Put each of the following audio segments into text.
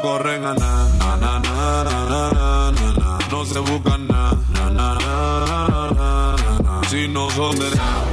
corren a nada. No se buscan nada. Na, na, na, Si no son de nada.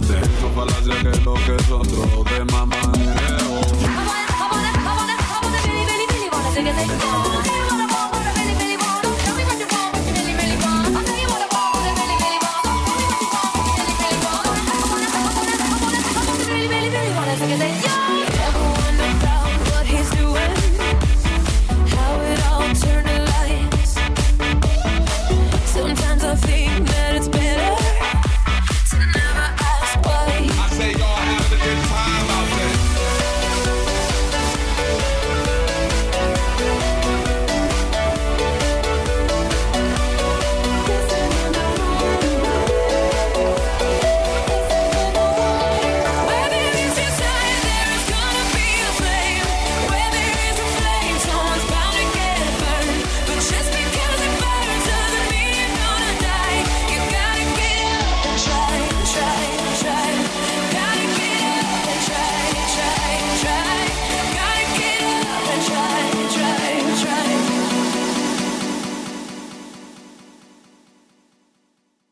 De esos palacios que lo que es otro de mamá.